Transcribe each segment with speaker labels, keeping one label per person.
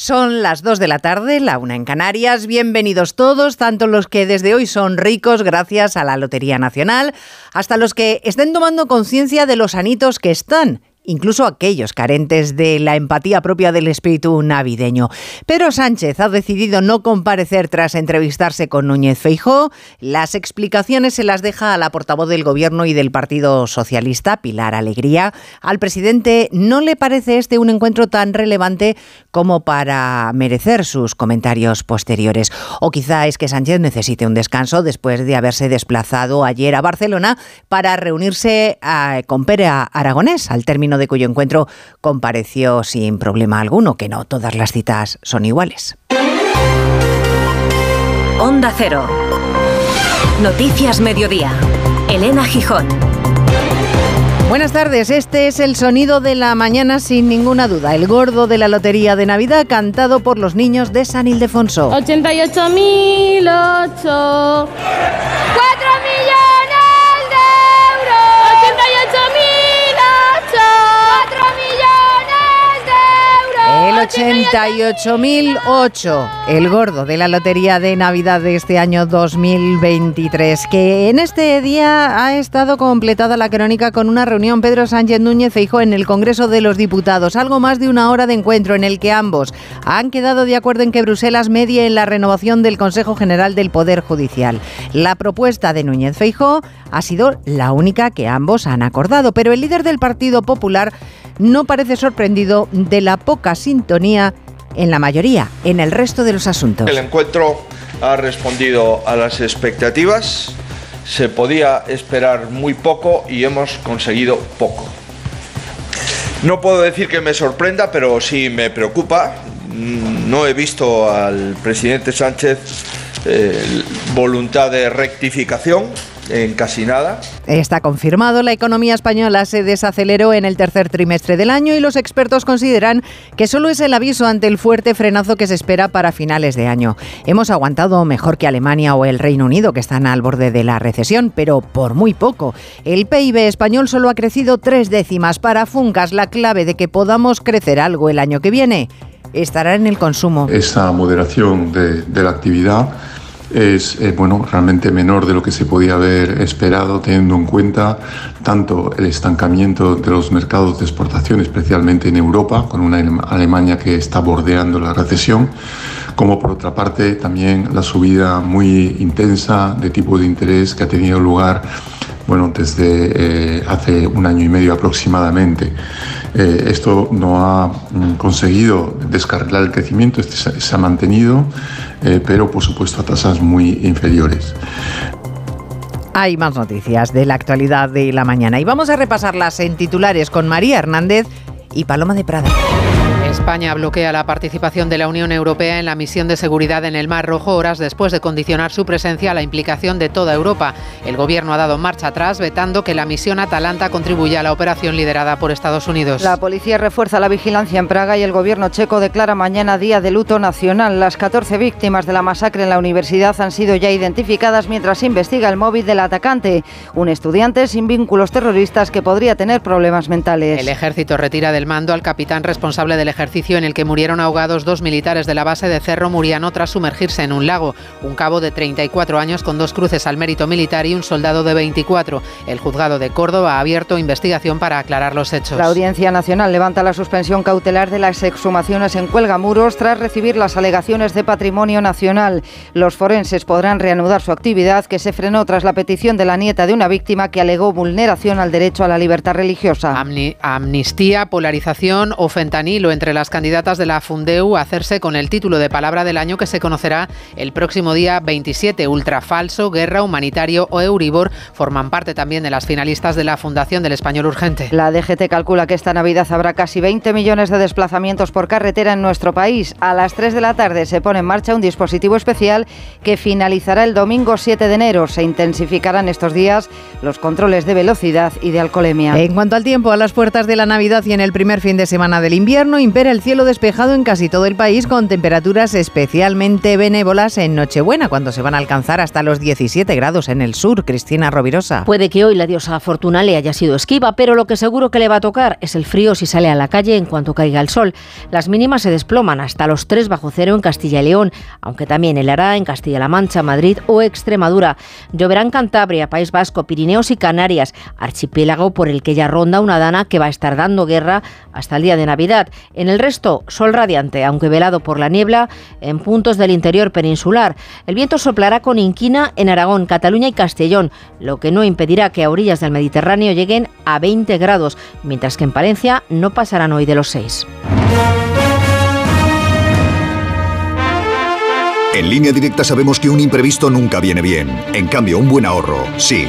Speaker 1: Son las 2 de la tarde, la una en Canarias. Bienvenidos todos, tanto los que desde hoy son ricos gracias a la Lotería Nacional, hasta los que estén tomando conciencia de los anitos que están incluso aquellos carentes de la empatía propia del espíritu navideño. Pedro Sánchez ha decidido no comparecer tras entrevistarse con Núñez Feijó. Las explicaciones se las deja a la portavoz del Gobierno y del Partido Socialista, Pilar Alegría. Al presidente no le parece este un encuentro tan relevante como para merecer sus comentarios posteriores. O quizá es que Sánchez necesite un descanso después de haberse desplazado ayer a Barcelona para reunirse ah, con Pere Aragonés al término de cuyo encuentro compareció sin problema alguno, que no todas las citas son iguales.
Speaker 2: Onda Cero. Noticias Mediodía. Elena Gijón.
Speaker 1: Buenas tardes, este es el sonido de la mañana sin ninguna duda, el gordo de la Lotería de Navidad cantado por los niños de San Ildefonso.
Speaker 3: 88.008.
Speaker 1: 88.008, el gordo de la Lotería de Navidad de este año 2023, que en este día ha estado completada la crónica con una reunión Pedro Sánchez Núñez Feijóo en el Congreso de los Diputados, algo más de una hora de encuentro en el que ambos han quedado de acuerdo en que Bruselas medie en la renovación del Consejo General del Poder Judicial. La propuesta de Núñez Feijóo ha sido la única que ambos han acordado, pero el líder del Partido Popular no parece sorprendido de la poca sintonía en la mayoría, en el resto de los asuntos.
Speaker 4: El encuentro ha respondido a las expectativas, se podía esperar muy poco y hemos conseguido poco. No puedo decir que me sorprenda, pero sí me preocupa. No he visto al presidente Sánchez eh, voluntad de rectificación en casi nada.
Speaker 1: Está confirmado, la economía española se desaceleró en el tercer trimestre del año y los expertos consideran que solo es el aviso ante el fuerte frenazo que se espera para finales de año. Hemos aguantado mejor que Alemania o el Reino Unido, que están al borde de la recesión, pero por muy poco. El PIB español solo ha crecido tres décimas. Para Funcas, la clave de que podamos crecer algo el año que viene estará en el consumo.
Speaker 5: Esa moderación de, de la actividad es eh, bueno, realmente menor de lo que se podía haber esperado, teniendo en cuenta tanto el estancamiento de los mercados de exportación, especialmente en Europa, con una Alemania que está bordeando la recesión, como por otra parte también la subida muy intensa de tipo de interés que ha tenido lugar bueno, desde eh, hace un año y medio aproximadamente. Eh, esto no ha mm, conseguido descarrilar el crecimiento, este se, ha mantenido, eh, pero por supuesto a tasas muy inferiores.
Speaker 1: Hay más noticias de la actualidad de la mañana y vamos a repasarlas en titulares con María Hernández y Paloma de Prada.
Speaker 6: España bloquea la participación de la Unión Europea en la misión de seguridad en el Mar Rojo horas después de condicionar su presencia a la implicación de toda Europa. El gobierno ha dado marcha atrás vetando que la misión Atalanta contribuya a la operación liderada por Estados Unidos.
Speaker 7: La policía refuerza la vigilancia en Praga y el gobierno checo declara mañana día de luto nacional. Las 14 víctimas de la masacre en la universidad han sido ya identificadas mientras se investiga el móvil del atacante, un estudiante sin vínculos terroristas que podría tener problemas mentales.
Speaker 6: El ejército retira del mando al capitán responsable del ejercicio en el que murieron ahogados dos militares de la base de Cerro Muriano tras sumergirse en un lago. Un cabo de 34 años con dos cruces al mérito militar y un soldado de 24. El juzgado de Córdoba ha abierto investigación para aclarar los hechos.
Speaker 7: La Audiencia Nacional levanta la suspensión cautelar de las exhumaciones en Cuelgamuros tras recibir las alegaciones de patrimonio nacional. Los forenses podrán reanudar su actividad que se frenó tras la petición de la nieta de una víctima que alegó vulneración al derecho a la libertad religiosa.
Speaker 6: amnistía, polarización o fentanilo entre las candidatas de la Fundeu a hacerse con el título de palabra del año que se conocerá el próximo día 27. Ultrafalso, Guerra, Humanitario o Euribor forman parte también de las finalistas de la Fundación del Español Urgente.
Speaker 7: La DGT calcula que esta Navidad habrá casi 20 millones de desplazamientos por carretera en nuestro país. A las 3 de la tarde se pone en marcha un dispositivo especial que finalizará el domingo 7 de enero. Se intensificarán estos días los controles de velocidad y de alcoholemia.
Speaker 1: En cuanto al tiempo, a las puertas de la Navidad y en el primer fin de semana del invierno, espera el cielo despejado en casi todo el país con temperaturas especialmente benévolas en Nochebuena, cuando se van a alcanzar hasta los 17 grados en el sur. Cristina Rovirosa.
Speaker 3: Puede que hoy la diosa Fortuna le haya sido esquiva, pero lo que seguro que le va a tocar es el frío si sale a la calle en cuanto caiga el sol. Las mínimas se desploman hasta los 3 bajo cero en Castilla y León, aunque también helará en Castilla-La Mancha, Madrid o Extremadura. Lloverá en Cantabria, País Vasco, Pirineos y Canarias, archipiélago por el que ya ronda una dana que va a estar dando guerra hasta el día de Navidad. En el resto, sol radiante, aunque velado por la niebla en puntos del interior peninsular. El viento soplará con inquina en Aragón, Cataluña y Castellón, lo que no impedirá que a orillas del Mediterráneo lleguen a 20 grados, mientras que en Palencia no pasarán hoy de los 6.
Speaker 8: En línea directa sabemos que un imprevisto nunca viene bien. En cambio, un buen ahorro, sí.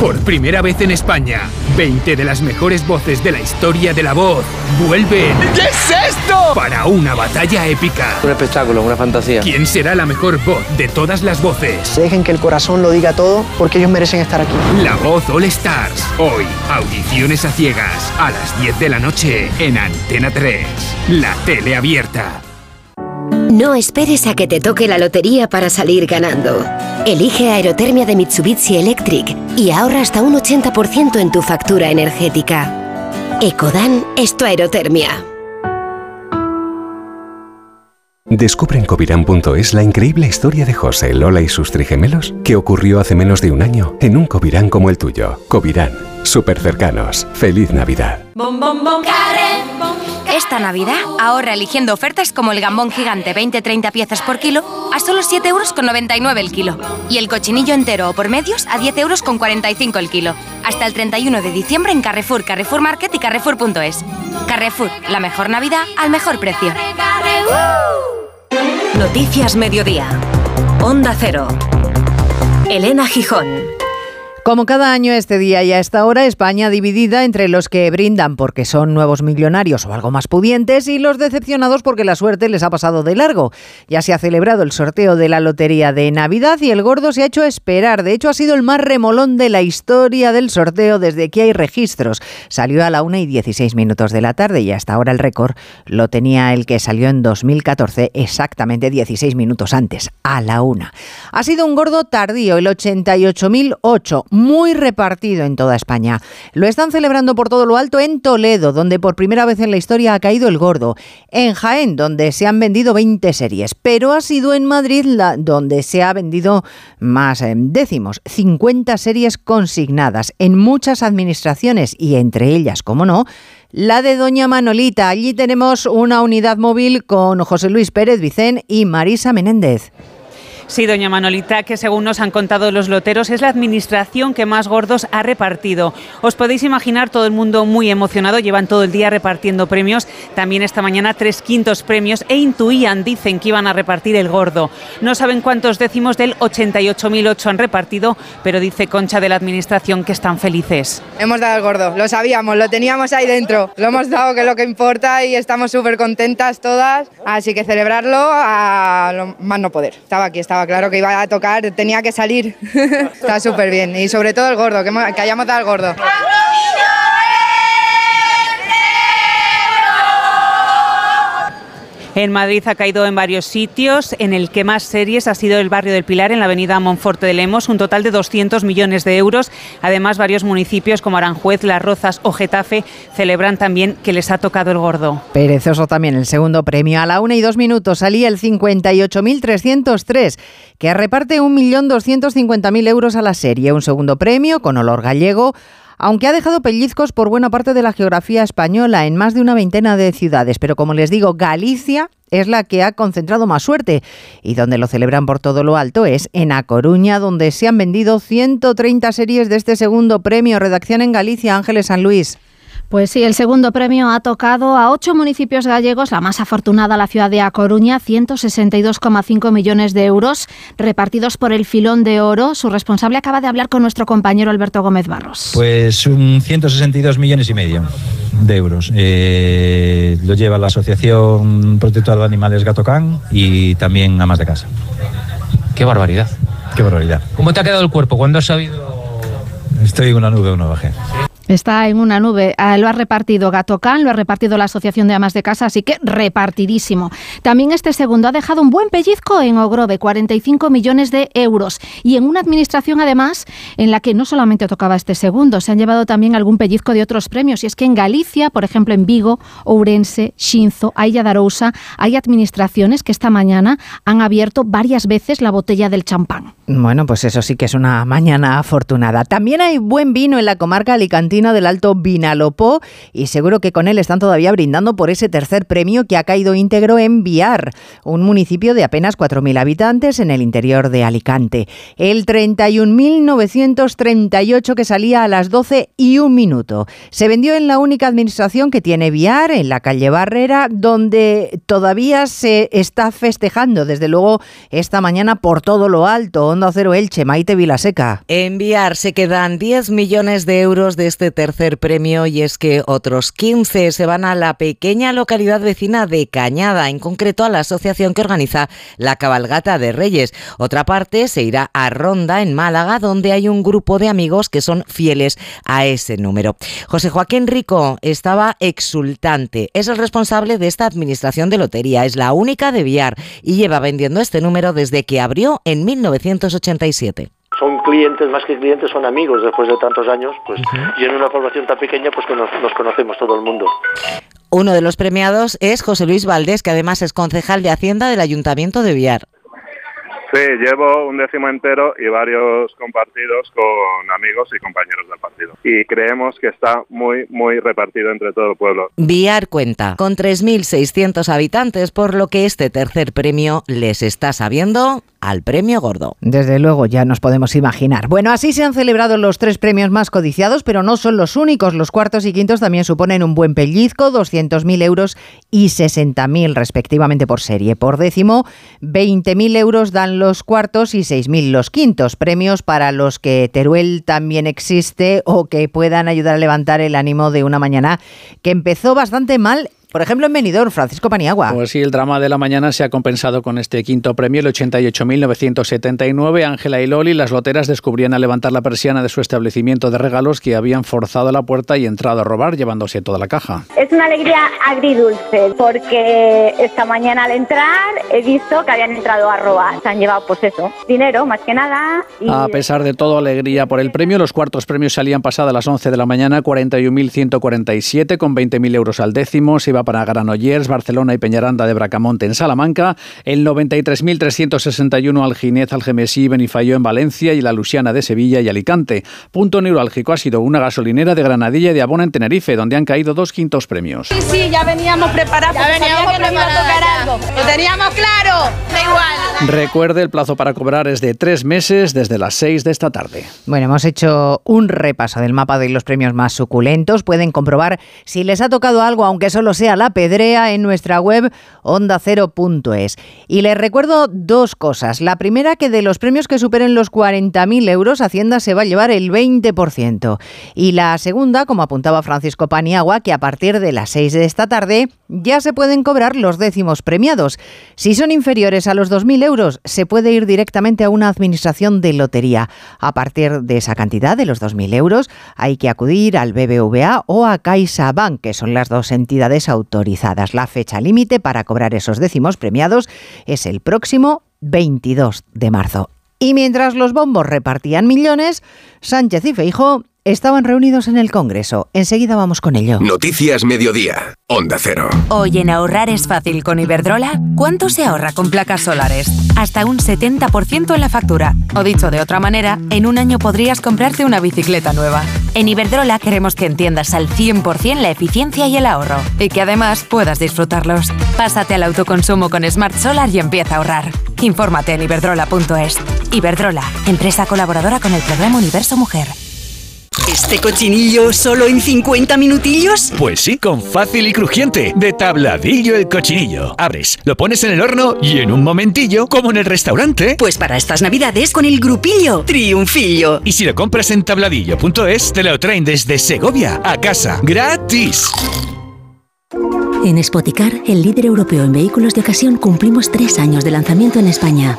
Speaker 9: Por primera vez en España, 20 de las mejores voces de la historia de la voz vuelven.
Speaker 10: ¿Qué es esto?
Speaker 9: Para una batalla épica.
Speaker 11: Un espectáculo, una fantasía.
Speaker 9: ¿Quién será la mejor voz de todas las voces?
Speaker 12: Dejen que el corazón lo diga todo porque ellos merecen estar aquí.
Speaker 9: La voz All Stars. Hoy, audiciones a ciegas. A las 10 de la noche en Antena 3. La tele abierta.
Speaker 13: No esperes a que te toque la lotería para salir ganando. Elige Aerotermia de Mitsubishi Electric y ahorra hasta un 80% en tu factura energética. Ecodan es tu aerotermia.
Speaker 14: Descubre en covirán.es la increíble historia de José, Lola y sus trigemelos que ocurrió hace menos de un año en un Covirán como el tuyo. Covirán, súper cercanos. Feliz Navidad.
Speaker 15: Esta Navidad ahorra eligiendo ofertas como el gambón gigante 20-30 piezas por kilo a solo 7,99 euros el kilo. Y el cochinillo entero o por medios a 10,45 euros el kilo. Hasta el 31 de diciembre en Carrefour, Carrefour Market y Carrefour.es. Carrefour, la mejor Navidad al mejor precio.
Speaker 2: Noticias Mediodía. Onda Cero. Elena Gijón.
Speaker 1: Como cada año este día y a esta hora, España dividida entre los que brindan porque son nuevos millonarios o algo más pudientes y los decepcionados porque la suerte les ha pasado de largo. Ya se ha celebrado el sorteo de la Lotería de Navidad y el gordo se ha hecho esperar. De hecho, ha sido el más remolón de la historia del sorteo desde que hay registros. Salió a la 1 y 16 minutos de la tarde y hasta ahora el récord lo tenía el que salió en 2014, exactamente 16 minutos antes, a la 1. Ha sido un gordo tardío, el 88.008 muy repartido en toda España. Lo están celebrando por todo lo alto en Toledo, donde por primera vez en la historia ha caído el gordo. En Jaén, donde se han vendido 20 series. Pero ha sido en Madrid la, donde se ha vendido más eh, décimos, 50 series consignadas en muchas administraciones y entre ellas, como no, la de Doña Manolita. Allí tenemos una unidad móvil con José Luis Pérez Vicén y Marisa Menéndez.
Speaker 16: Sí, doña Manolita, que según nos han contado los loteros, es la administración que más gordos ha repartido. Os podéis imaginar todo el mundo muy emocionado, llevan todo el día repartiendo premios, también esta mañana tres quintos premios e intuían, dicen que iban a repartir el gordo. No saben cuántos décimos del 88.008 han repartido, pero dice Concha de la administración que están felices.
Speaker 17: Hemos dado el gordo, lo sabíamos, lo teníamos ahí dentro, lo hemos dado que es lo que importa y estamos súper contentas todas, así que celebrarlo a lo más no poder. Estaba aquí, estaba claro que iba a tocar, tenía que salir. Está súper bien. Y sobre todo el gordo, que, que hayamos dado el gordo.
Speaker 16: En Madrid ha caído en varios sitios. En el que más series ha sido el barrio del Pilar, en la avenida Monforte de Lemos, un total de 200 millones de euros. Además, varios municipios como Aranjuez, Las Rozas o Getafe celebran también que les ha tocado el gordo.
Speaker 1: Perezoso también el segundo premio. A la una y dos minutos salía el 58.303, que reparte 1.250.000 euros a la serie. Un segundo premio con olor gallego aunque ha dejado pellizcos por buena parte de la geografía española en más de una veintena de ciudades. Pero como les digo, Galicia es la que ha concentrado más suerte y donde lo celebran por todo lo alto es en A Coruña, donde se han vendido 130 series de este segundo premio. Redacción en Galicia, Ángeles San Luis.
Speaker 10: Pues sí, el segundo premio ha tocado a ocho municipios gallegos, la más afortunada la ciudad de A Coruña, 162,5 millones de euros repartidos por el filón de oro. Su responsable acaba de hablar con nuestro compañero Alberto Gómez Barros.
Speaker 11: Pues un 162 millones y medio de euros. Eh, lo lleva la Asociación Protectora de Animales Gatocán y también Amas de Casa.
Speaker 18: Qué barbaridad.
Speaker 11: Qué barbaridad.
Speaker 18: ¿Cómo te ha quedado el cuerpo? ¿Cuándo has sabido...?
Speaker 11: Estoy en una nube, una bajé.
Speaker 10: Está en una nube. Ah, lo ha repartido Gatocán, lo ha repartido la Asociación de Amas de Casa, así que repartidísimo. También este segundo ha dejado un buen pellizco en Ogrove, 45 millones de euros. Y en una administración, además, en la que no solamente tocaba este segundo, se han llevado también algún pellizco de otros premios. Y es que en Galicia, por ejemplo, en Vigo, Ourense, Xinzo, Ailla Darousa, hay administraciones que esta mañana han abierto varias veces la botella del champán.
Speaker 1: Bueno, pues eso sí que es una mañana afortunada. También hay buen vino en la comarca alicantina del Alto Vinalopó y seguro que con él están todavía brindando por ese tercer premio que ha caído íntegro en Viar, un municipio de apenas 4.000 habitantes en el interior de Alicante. El 31.938 que salía a las 12 y un minuto. Se vendió en la única administración que tiene Viar, en la calle Barrera, donde todavía se está festejando, desde luego, esta mañana por todo lo alto. Onda Cero Elche, Maite Vilaseca.
Speaker 19: En Viar se quedan 10 millones de euros de este tercer premio y es que otros 15 se van a la pequeña localidad vecina de Cañada, en concreto a la asociación que organiza la cabalgata de Reyes. Otra parte se irá a Ronda, en Málaga, donde hay un grupo de amigos que son fieles a ese número. José Joaquín Rico estaba exultante. Es el responsable de esta administración de lotería. Es la única de Viar y lleva vendiendo este número desde que abrió en 1987
Speaker 20: son clientes más que clientes, son amigos después de tantos años, pues y en una población tan pequeña, pues que nos, nos, conocemos todo el mundo.
Speaker 19: Uno de los premiados es José Luis Valdés, que además es concejal de Hacienda del Ayuntamiento de Viar.
Speaker 21: Sí, llevo un décimo entero y varios compartidos con amigos y compañeros del partido. Y creemos que está muy, muy repartido entre todo el pueblo.
Speaker 19: Viar cuenta con 3.600 habitantes, por lo que este tercer premio les está sabiendo al premio gordo.
Speaker 1: Desde luego, ya nos podemos imaginar. Bueno, así se han celebrado los tres premios más codiciados, pero no son los únicos. Los cuartos y quintos también suponen un buen pellizco, 200.000 euros y 60.000 respectivamente por serie. Por décimo, 20.000 euros dan los cuartos y 6.000 los quintos. Premios para los que Teruel también existe o que puedan ayudar a levantar el ánimo de una mañana que empezó bastante mal por ejemplo, en Benidorm, Francisco Paniagua.
Speaker 22: Pues sí, el drama de la mañana se ha compensado con este quinto premio, el 88.979. Ángela y Loli, las loteras, descubrían al levantar la persiana de su establecimiento de regalos que habían forzado la puerta y entrado a robar, llevándose toda la caja.
Speaker 23: Es una alegría agridulce, porque esta mañana al entrar he visto que habían entrado a robar. Se han llevado, pues eso, dinero, más que nada.
Speaker 22: A pesar de todo, alegría por el premio. Los cuartos premios salían pasadas las 11 de la mañana, 41.147, con 20.000 euros al décimo. Se iba para Granollers, Barcelona y Peñaranda de Bracamonte en Salamanca, el 93.361 al Ginez, Algemesí, Benifayó en Valencia y la Luciana de Sevilla y Alicante. Punto neurálgico ha sido una gasolinera de Granadilla y de Abona en Tenerife, donde han caído dos quintos premios.
Speaker 24: Sí, sí, ya veníamos preparados, ya veníamos que iba a tocar algo. Lo teníamos claro, da igual.
Speaker 22: Recuerde, el plazo para cobrar es de tres meses desde las seis de esta tarde.
Speaker 1: Bueno, hemos hecho un repaso del mapa de los premios más suculentos. Pueden comprobar si les ha tocado algo, aunque solo sea la pedrea en nuestra web ondacero.es. Y les recuerdo dos cosas. La primera, que de los premios que superen los 40.000 euros, Hacienda se va a llevar el 20%. Y la segunda, como apuntaba Francisco Paniagua, que a partir de las 6 de esta tarde ya se pueden cobrar los décimos premiados. Si son inferiores a los 2.000 euros, se puede ir directamente a una administración de lotería. A partir de esa cantidad, de los 2.000 euros, hay que acudir al BBVA o a CaixaBank, que son las dos entidades autorizadas. La fecha límite para cobrar esos décimos premiados es el próximo 22 de marzo. Y mientras los bombos repartían millones, Sánchez y Feijo estaban reunidos en el Congreso. Enseguida vamos con ello.
Speaker 25: Noticias Mediodía. Onda Cero.
Speaker 2: Hoy en ahorrar es fácil con Iberdrola. ¿Cuánto se ahorra con placas solares? Hasta un 70% en la factura. O dicho de otra manera, en un año podrías comprarte una bicicleta nueva. En Iberdrola queremos que entiendas al 100% la eficiencia y el ahorro. Y que además puedas disfrutarlos. Pásate al autoconsumo con Smart Solar y empieza a ahorrar. Infórmate en iberdrola.es. Iberdrola, empresa colaboradora con el programa Universo Mujer.
Speaker 26: ¿Este cochinillo solo en 50 minutillos?
Speaker 27: Pues sí, con fácil y crujiente. De tabladillo el cochinillo. Abres, lo pones en el horno y en un momentillo, como en el restaurante.
Speaker 26: Pues para estas navidades con el grupillo Triunfillo.
Speaker 27: Y si lo compras en tabladillo.es, te lo traen desde Segovia a casa. ¡Gratis!
Speaker 28: En Spoticar, el líder europeo en vehículos de ocasión, cumplimos tres años de lanzamiento en España.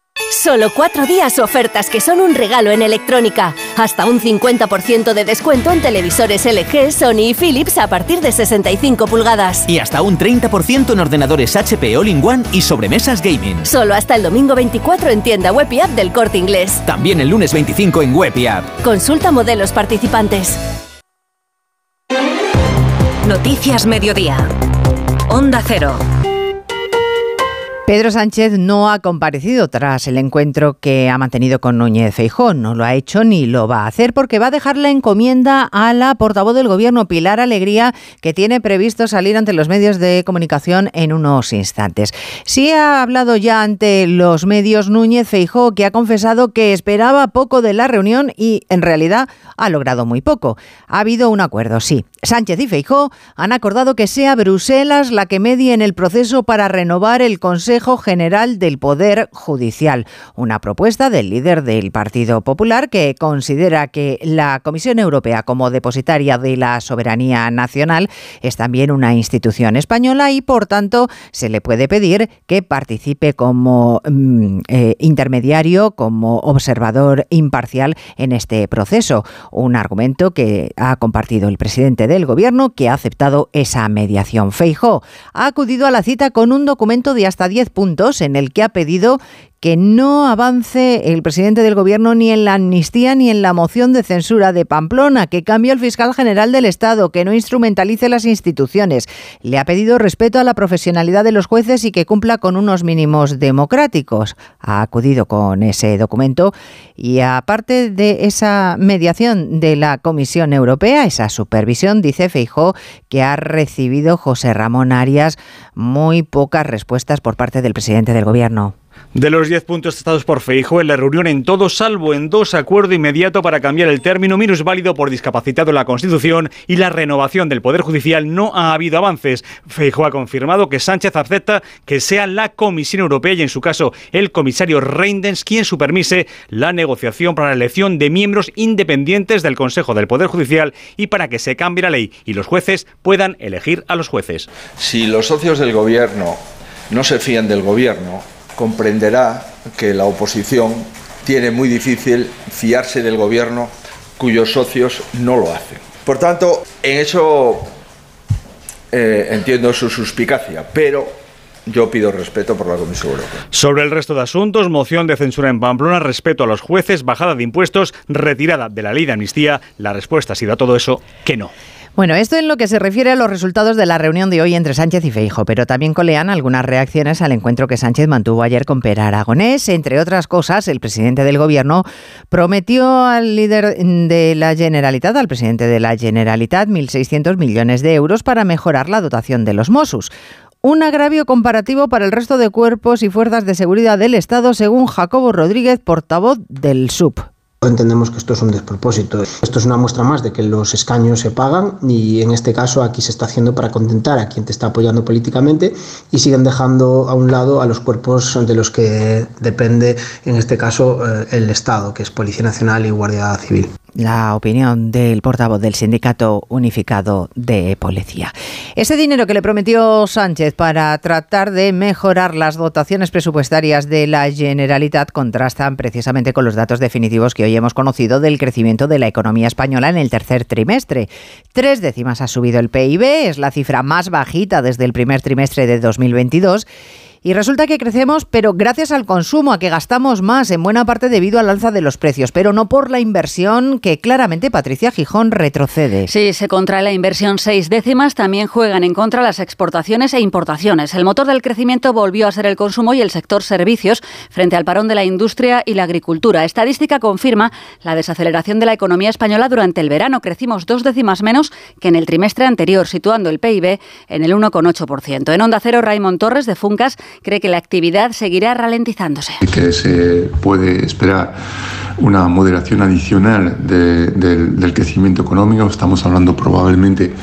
Speaker 29: Solo cuatro días ofertas que son un regalo en electrónica. Hasta un 50% de descuento en televisores LG, Sony y Philips a partir de 65 pulgadas.
Speaker 30: Y hasta un 30% en ordenadores HP All-in-One y sobremesas gaming.
Speaker 29: Solo hasta el domingo 24 en tienda web y app del Corte Inglés.
Speaker 30: También el lunes 25 en web y app.
Speaker 29: Consulta modelos participantes.
Speaker 2: Noticias Mediodía. Onda Cero.
Speaker 1: Pedro Sánchez no ha comparecido tras el encuentro que ha mantenido con Núñez Feijón. No lo ha hecho ni lo va a hacer porque va a dejar la encomienda a la portavoz del Gobierno, Pilar Alegría, que tiene previsto salir ante los medios de comunicación en unos instantes. Sí ha hablado ya ante los medios Núñez Feijó, que ha confesado que esperaba poco de la reunión y en realidad ha logrado muy poco. Ha habido un acuerdo, sí. Sánchez y Feijó han acordado que sea Bruselas la que medie en el proceso para renovar el Consejo General del Poder Judicial, una propuesta del líder del Partido Popular que considera que la Comisión Europea como depositaria de la soberanía nacional es también una institución española y por tanto se le puede pedir que participe como mm, eh, intermediario, como observador imparcial en este proceso. Un argumento que ha compartido el presidente del gobierno que ha aceptado esa mediación. Feijo ha acudido a la cita con un documento de hasta 10 puntos en el que ha pedido que no avance el presidente del gobierno ni en la amnistía ni en la moción de censura de Pamplona, que cambie el fiscal general del Estado, que no instrumentalice las instituciones. Le ha pedido respeto a la profesionalidad de los jueces y que cumpla con unos mínimos democráticos. Ha acudido con ese documento y aparte de esa mediación de la Comisión Europea, esa supervisión, dice Feijó que ha recibido José Ramón Arias muy pocas respuestas por parte del presidente del gobierno.
Speaker 31: De los 10 puntos tratados por Feijo en la reunión en todo, salvo en dos, acuerdo inmediato para cambiar el término válido por discapacitado en la Constitución y la renovación del Poder Judicial, no ha habido avances. Feijo ha confirmado que Sánchez acepta que sea la Comisión Europea y, en su caso, el comisario Reinders quien supermise la negociación para la elección de miembros independientes del Consejo del Poder Judicial y para que se cambie la ley y los jueces puedan elegir a los jueces.
Speaker 32: Si los socios del Gobierno no se fían del Gobierno, comprenderá que la oposición tiene muy difícil fiarse del gobierno cuyos socios no lo hacen. Por tanto, en eso eh, entiendo su suspicacia, pero yo pido respeto por la Comisión Europea.
Speaker 31: Sobre el resto de asuntos, moción de censura en Pamplona, respeto a los jueces, bajada de impuestos, retirada de la ley de amnistía. La respuesta ha sido a todo eso que no.
Speaker 1: Bueno, esto en lo que se refiere a los resultados de la reunión de hoy entre Sánchez y Feijo, pero también colean algunas reacciones al encuentro que Sánchez mantuvo ayer con Per Aragonés. Entre otras cosas, el presidente del gobierno prometió al líder de la Generalitat, al presidente de la Generalitat, 1.600 millones de euros para mejorar la dotación de los Mossos. Un agravio comparativo para el resto de cuerpos y fuerzas de seguridad del Estado, según Jacobo Rodríguez, portavoz del SUP.
Speaker 33: Entendemos que esto es un despropósito. Esto es una muestra más de que los escaños se pagan y en este caso aquí se está haciendo para contentar a quien te está apoyando políticamente y siguen dejando a un lado a los cuerpos de los que depende en este caso eh, el Estado, que es Policía Nacional y Guardia Civil
Speaker 1: la opinión del portavoz del Sindicato Unificado de Policía. Ese dinero que le prometió Sánchez para tratar de mejorar las dotaciones presupuestarias de la Generalitat contrastan precisamente con los datos definitivos que hoy hemos conocido del crecimiento de la economía española en el tercer trimestre. Tres décimas ha subido el PIB, es la cifra más bajita desde el primer trimestre de 2022 Y resulta que crecemos, pero gracias al consumo, a que gastamos más, en buena parte debido al alza de los precios, pero no por la inversión que claramente Patricia Gijón retrocede.
Speaker 34: Sí, se contrae la inversión seis décimas, también juegan en contra las exportaciones e importaciones. El motor del crecimiento volvió a ser el consumo y el sector servicios frente al parón de la industria y la agricultura. Estadística confirma la desaceleración de la economía española durante el verano. Crecimos dos décimas menos que en el trimestre anterior, situando el PIB en el 1,8%. En Onda Cero, Raymond Torres de Funcas cree que la actividad seguirá ralentizándose.
Speaker 35: Que se puede esperar una moderación adicional del crecimiento económico. Estamos hablando probablemente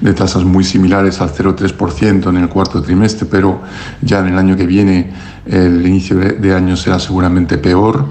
Speaker 35: de tasas muy similares al 0,3% en el cuarto trimestre, pero ya en el año que viene el inicio de año será seguramente peor.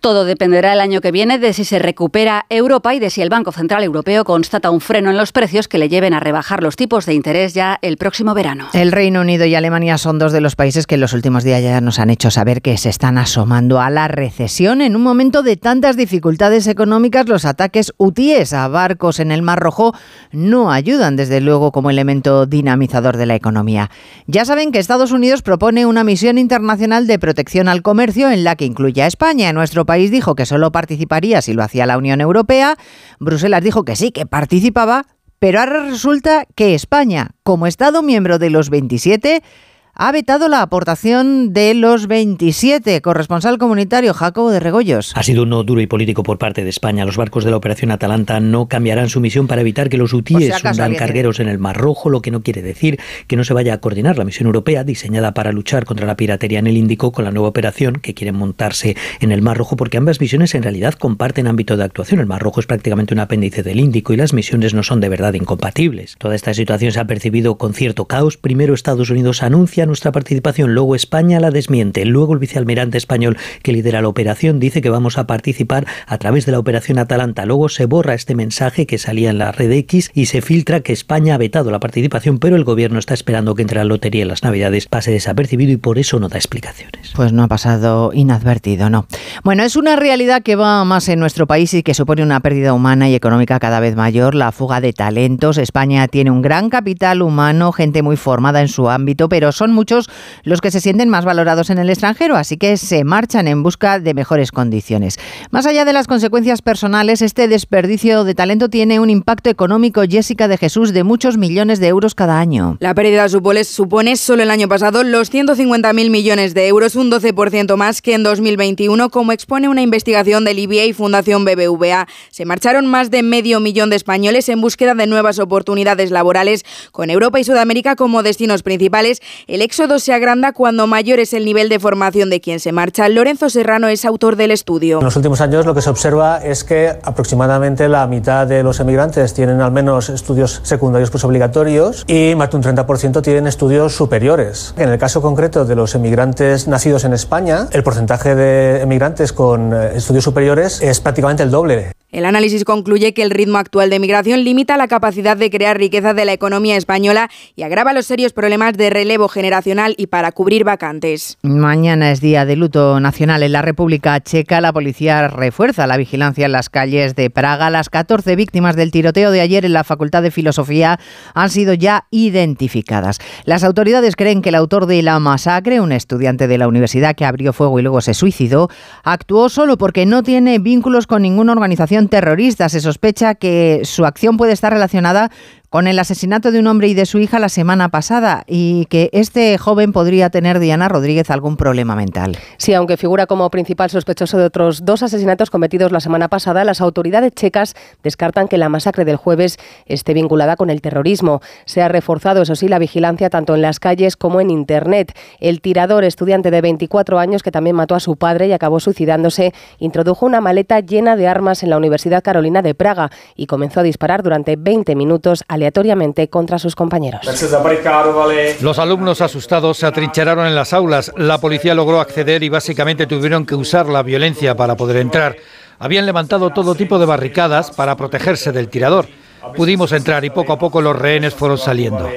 Speaker 34: Todo dependerá el año que viene de si se recupera Europa y de si el Banco Central Europeo constata un freno en los precios que le lleven a rebajar los tipos de interés ya el próximo verano.
Speaker 1: El Reino Unido y Alemania son dos de los países que en los últimos días ya nos han hecho saber que se están asomando a la recesión. En un momento de tantas dificultades económicas, los ataques UTIES a barcos en el Mar Rojo no ayudan, desde luego, como elemento dinamizador de la economía. Ya saben que Estados Unidos propone una misión internacional de protección al comercio en la que incluye a España. Nuestro país dijo que solo participaría si lo hacía la Unión Europea, Bruselas dijo que sí, que participaba, pero ahora resulta que España, como Estado miembro de los 27, ha vetado la aportación de los 27. Corresponsal comunitario Jacobo de Regoyos.
Speaker 36: Ha sido un no duro y político por parte de España. Los barcos de la Operación Atalanta no cambiarán su misión para evitar que los hutíes si hundan cargueros en el Mar Rojo, lo que no quiere decir que no se vaya a coordinar la misión europea diseñada para luchar contra la piratería en el Índico con la nueva operación que quieren montarse en el Mar Rojo, porque ambas misiones en realidad comparten ámbito de actuación. El Mar Rojo es prácticamente un apéndice del Índico y las misiones no son de verdad incompatibles. Toda esta situación se ha percibido con cierto caos. Primero Estados Unidos anuncia nuestra participación, luego España la desmiente, luego el vicealmirante español que lidera la operación dice que vamos a participar a través de la operación Atalanta, luego se borra este mensaje que salía en la red X y se filtra que España ha vetado la participación, pero el gobierno está esperando que entre la lotería y las navidades pase desapercibido y por eso no da explicaciones.
Speaker 1: Pues no ha pasado inadvertido, no. Bueno, es una realidad que va más en nuestro país y que supone una pérdida humana y económica cada vez mayor, la fuga de talentos. España tiene un gran capital humano, gente muy formada en su ámbito, pero son muchos los que se sienten más valorados en el extranjero, así que se marchan en busca de mejores condiciones. Más allá de las consecuencias personales, este desperdicio de talento tiene un impacto económico, Jessica de Jesús, de muchos millones de euros cada año.
Speaker 37: La pérdida supone, supone solo el año pasado los 150.000 millones de euros, un 12% más que en 2021, como expone una investigación del IBA y Fundación BBVA. Se marcharon más de medio millón de españoles en búsqueda de nuevas oportunidades laborales, con Europa y Sudamérica como destinos principales. El éxodo se agranda cuando mayor es el nivel de formación de quien se marcha. Lorenzo Serrano es autor del estudio.
Speaker 38: En los últimos años lo que se observa es que aproximadamente la mitad de los emigrantes tienen al menos estudios secundarios obligatorios y más de un 30% tienen estudios superiores. En el caso concreto de los emigrantes nacidos en España, el porcentaje de emigrantes con eh, estudios superiores es prácticamente el doble.
Speaker 37: El análisis concluye que el ritmo actual de migración limita la capacidad de crear riqueza de la economía española y agrava los serios problemas de relevo generacional y para cubrir vacantes.
Speaker 1: Mañana es día de luto nacional en la República Checa. La policía refuerza la vigilancia en las calles de Praga. Las 14 víctimas del tiroteo de ayer en la Facultad de Filosofía han sido ya identificadas. Las autoridades creen que el autor de la masacre, un estudiante de la universidad que abrió fuego y luego se suicidó, actuó solo porque no tiene vínculos con ninguna organización terrorista. Se sospecha que su acción puede estar relacionada con el asesinato de un hombre y de su hija la semana pasada y que este joven podría tener, Diana Rodríguez, algún problema mental.
Speaker 39: Sí, aunque figura como principal sospechoso de otros dos asesinatos cometidos la semana pasada, las autoridades checas descartan que la masacre del jueves esté vinculada con el terrorismo. Se ha reforzado, eso sí, la vigilancia tanto en las calles como en Internet. El tirador, estudiante de 24 años que también mató a su padre y acabó suicidándose, introdujo una maleta llena de armas en la Universidad Carolina de Praga y comenzó a disparar durante 20 minutos al aleatoriamente contra sus compañeros.
Speaker 40: Los alumnos asustados se atrincheraron en las aulas. La policía logró acceder y básicamente tuvieron que usar la violencia para poder entrar. Habían levantado todo tipo de barricadas para protegerse del tirador. Pudimos entrar y poco a poco los rehenes fueron saliendo.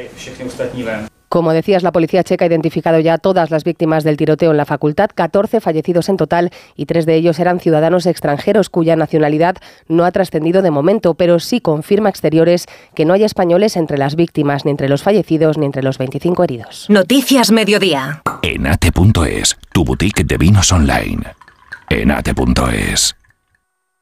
Speaker 39: Como decías, la policía checa ha identificado ya todas las víctimas del tiroteo en la facultad, 14 fallecidos en total y tres de ellos eran ciudadanos extranjeros cuya nacionalidad no ha trascendido de momento, pero sí confirma exteriores que no hay españoles entre las víctimas, ni entre los fallecidos, ni entre los 25 heridos.
Speaker 41: Noticias Mediodía.
Speaker 25: Enate.es, tu boutique de vinos online. Enate.es.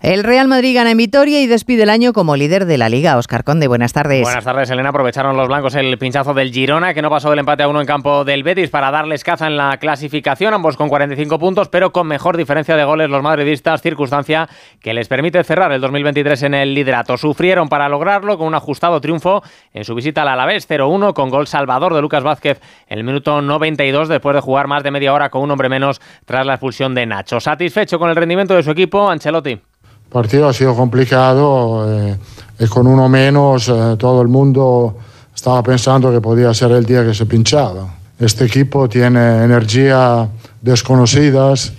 Speaker 1: El Real Madrid gana en Vitoria y despide el año como líder de la Liga. Oscar Conde, buenas tardes.
Speaker 42: Buenas tardes, Elena. Aprovecharon los blancos el pinchazo del Girona, que no pasó del empate a uno en campo del Betis, para darles caza en la clasificación, ambos con 45 puntos, pero con mejor diferencia de goles los madridistas, circunstancia que les permite cerrar el 2023 en el liderato. Sufrieron para lograrlo con un ajustado triunfo en su visita al Alavés 0-1 con gol salvador de Lucas Vázquez el minuto 92 después de jugar más de media hora con un hombre menos tras la expulsión de Nacho. Satisfecho con el rendimiento de su equipo, Ancelotti
Speaker 43: partido ha sido complicado eh, con uno menos eh, todo el mundo estaba pensando que podía ser el día que se pinchaba. Este equipo tiene energía desconocidas,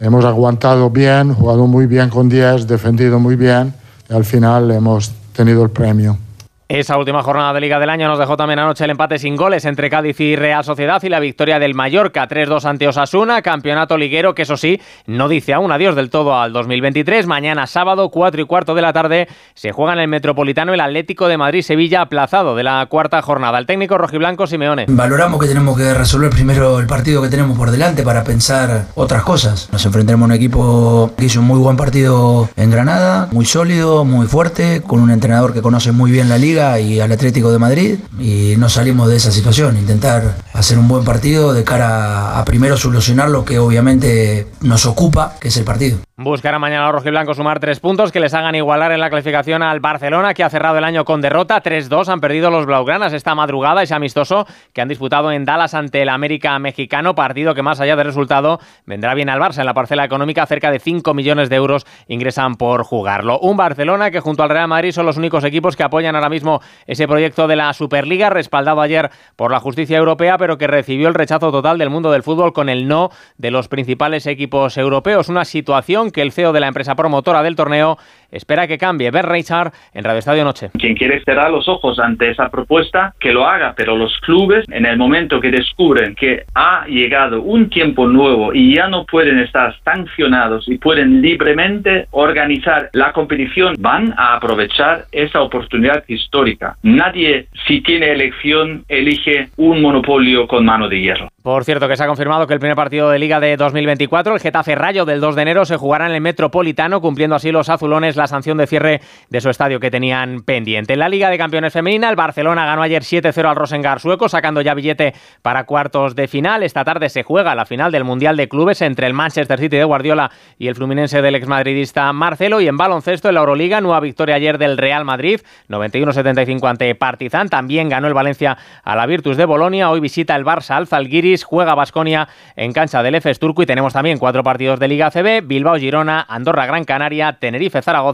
Speaker 43: hemos aguantado bien, jugado muy bien con 10, defendido muy bien y al final hemos tenido el premio.
Speaker 42: Esa última jornada de Liga del Año nos dejó también anoche el empate sin goles entre Cádiz y Real Sociedad y la victoria del Mallorca 3-2 ante Osasuna, campeonato liguero que eso sí, no dice aún adiós del todo al 2023. Mañana sábado, 4 y cuarto de la tarde, se juega en el Metropolitano el Atlético de Madrid-Sevilla aplazado de la cuarta jornada. El técnico rojiblanco Simeone.
Speaker 44: Valoramos que tenemos que resolver primero el partido que tenemos por delante para pensar otras cosas. Nos enfrentaremos a un equipo que hizo un muy buen partido en Granada, muy sólido, muy fuerte, con un entrenador que conoce muy bien la liga y al Atlético de Madrid y no salimos de esa situación, intentar hacer un buen partido de cara a primero solucionar lo que obviamente nos ocupa, que es el partido.
Speaker 42: Buscará mañana a los rojiblancos sumar tres puntos que les hagan igualar en la clasificación al Barcelona, que ha cerrado el año con derrota. 3-2 han perdido los Blaugranas esta madrugada, ese amistoso que han disputado en Dallas ante el América mexicano, partido que más allá del resultado vendrá bien al Barça en la parcela económica. Cerca de 5 millones de euros ingresan por jugarlo. Un Barcelona que junto al Real Madrid son los únicos equipos que apoyan ahora mismo ese proyecto de la Superliga, respaldado ayer por la justicia europea, pero que recibió el rechazo total del mundo del fútbol con el no de los principales equipos europeos. Una situación que el CEO de la empresa promotora del torneo espera que cambie. Ver Richard en Radio Estadio Noche.
Speaker 45: Quien quiere cerrar los ojos ante esa propuesta, que lo haga, pero los clubes, en el momento que descubren que ha llegado un tiempo nuevo y ya no pueden estar sancionados y pueden libremente organizar la competición, van a aprovechar esa oportunidad histórica. Nadie, si tiene elección, elige un monopolio con mano de hierro.
Speaker 42: Por cierto, que se ha confirmado que el primer partido de Liga de 2024, el Getafe Rayo del 2 de enero, se jugará en el Metropolitano, cumpliendo así los azulones la sanción de cierre de su estadio que tenían pendiente. En la Liga de Campeones Femenina, el Barcelona ganó ayer 7-0 al Rosengar sueco, sacando ya billete para cuartos de final. Esta tarde se juega la final del Mundial de Clubes entre el Manchester City de Guardiola y el Fluminense del exmadridista Marcelo. Y en baloncesto, en la Euroliga, nueva victoria ayer del Real Madrid, 91-75 ante Partizan. También ganó el Valencia a la Virtus de Bolonia. Hoy visita el Barça al Zalgiris juega Basconia en cancha del EFES Turco y tenemos también cuatro partidos de Liga CB, Bilbao Girona, Andorra Gran Canaria, Tenerife Zaragoza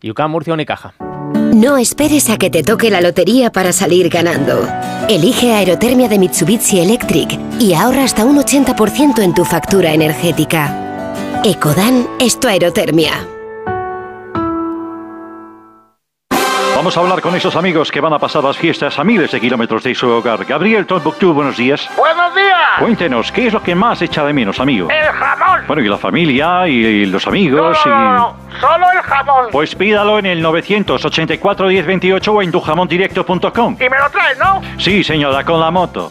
Speaker 42: y UCAM Murcia.
Speaker 46: No esperes a que te toque la lotería para salir ganando. Elige Aerotermia de Mitsubishi Electric y ahorra hasta un 80% en tu factura energética. Ecodan es tu aerotermia.
Speaker 47: Vamos a hablar con esos amigos que van a pasar las fiestas a miles de kilómetros de su hogar. Gabriel Tombuctú, buenos días.
Speaker 48: ¡Buenos días!
Speaker 47: Cuéntenos, ¿qué es lo que más echa de menos, amigo?
Speaker 48: ¡El jamón!
Speaker 47: Bueno, y la familia, y, los amigos,
Speaker 48: no, no, no, solo el jamón.
Speaker 47: Pues pídalo en el 984 1028 o en tujamondirecto.com.
Speaker 48: Y me lo traes, ¿no?
Speaker 47: Sí, señora, con la moto.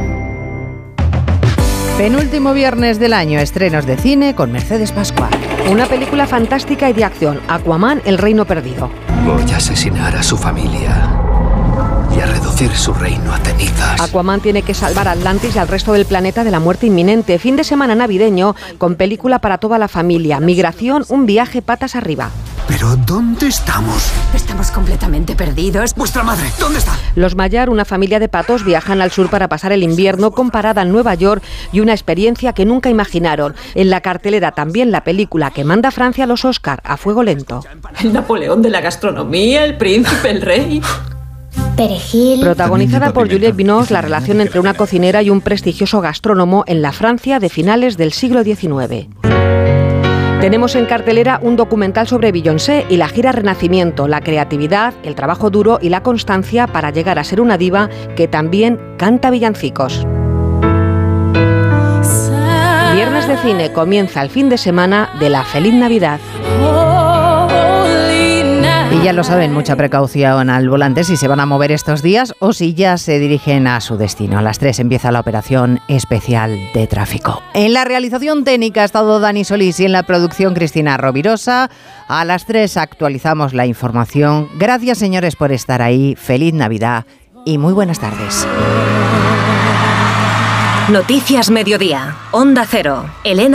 Speaker 1: Penúltimo viernes del año, estrenos de cine con Mercedes Pascual.
Speaker 2: Una película fantástica y de acción, Aquaman, El Reino Perdido.
Speaker 49: Voy a asesinar a su familia y a reducir su reino a cenizas.
Speaker 2: Aquaman tiene que salvar a Atlantis y al resto del planeta de la muerte inminente. Fin de semana navideño con película para toda la familia. Migración, un viaje patas arriba.
Speaker 49: ¿Pero dónde estamos?
Speaker 50: Estamos completamente perdidos.
Speaker 49: ¿Vuestra madre? ¿Dónde está?
Speaker 2: Los Mayar, una familia de patos, viajan al sur para pasar el invierno con parada en Nueva York y una experiencia que nunca imaginaron. En la cartelera también la película que manda Francia a los Oscar a fuego lento.
Speaker 50: El Napoleón de la gastronomía, el príncipe, el rey.
Speaker 15: Perejil.
Speaker 2: Protagonizada por Juliette Binoche, la relación entre una cocinera y un prestigioso gastrónomo en la Francia de finales del siglo XIX. Tenemos en cartelera un documental sobre Beyoncé y la gira Renacimiento, la creatividad, el trabajo duro y la constancia para llegar a ser una diva que también canta villancicos. Viernes de cine comienza el fin de semana de la Feliz Navidad.
Speaker 1: Ya lo saben, mucha precaución al volante si se van a mover estos días o si ya se dirigen a su destino. A las 3 empieza la operación especial de tráfico. En la realización técnica ha estado Dani Solís y en la producción Cristina Rovirosa. A las 3 actualizamos la información. Gracias señores por estar ahí. Feliz Navidad y muy buenas tardes.
Speaker 15: Noticias Mediodía. Onda Cero. Elena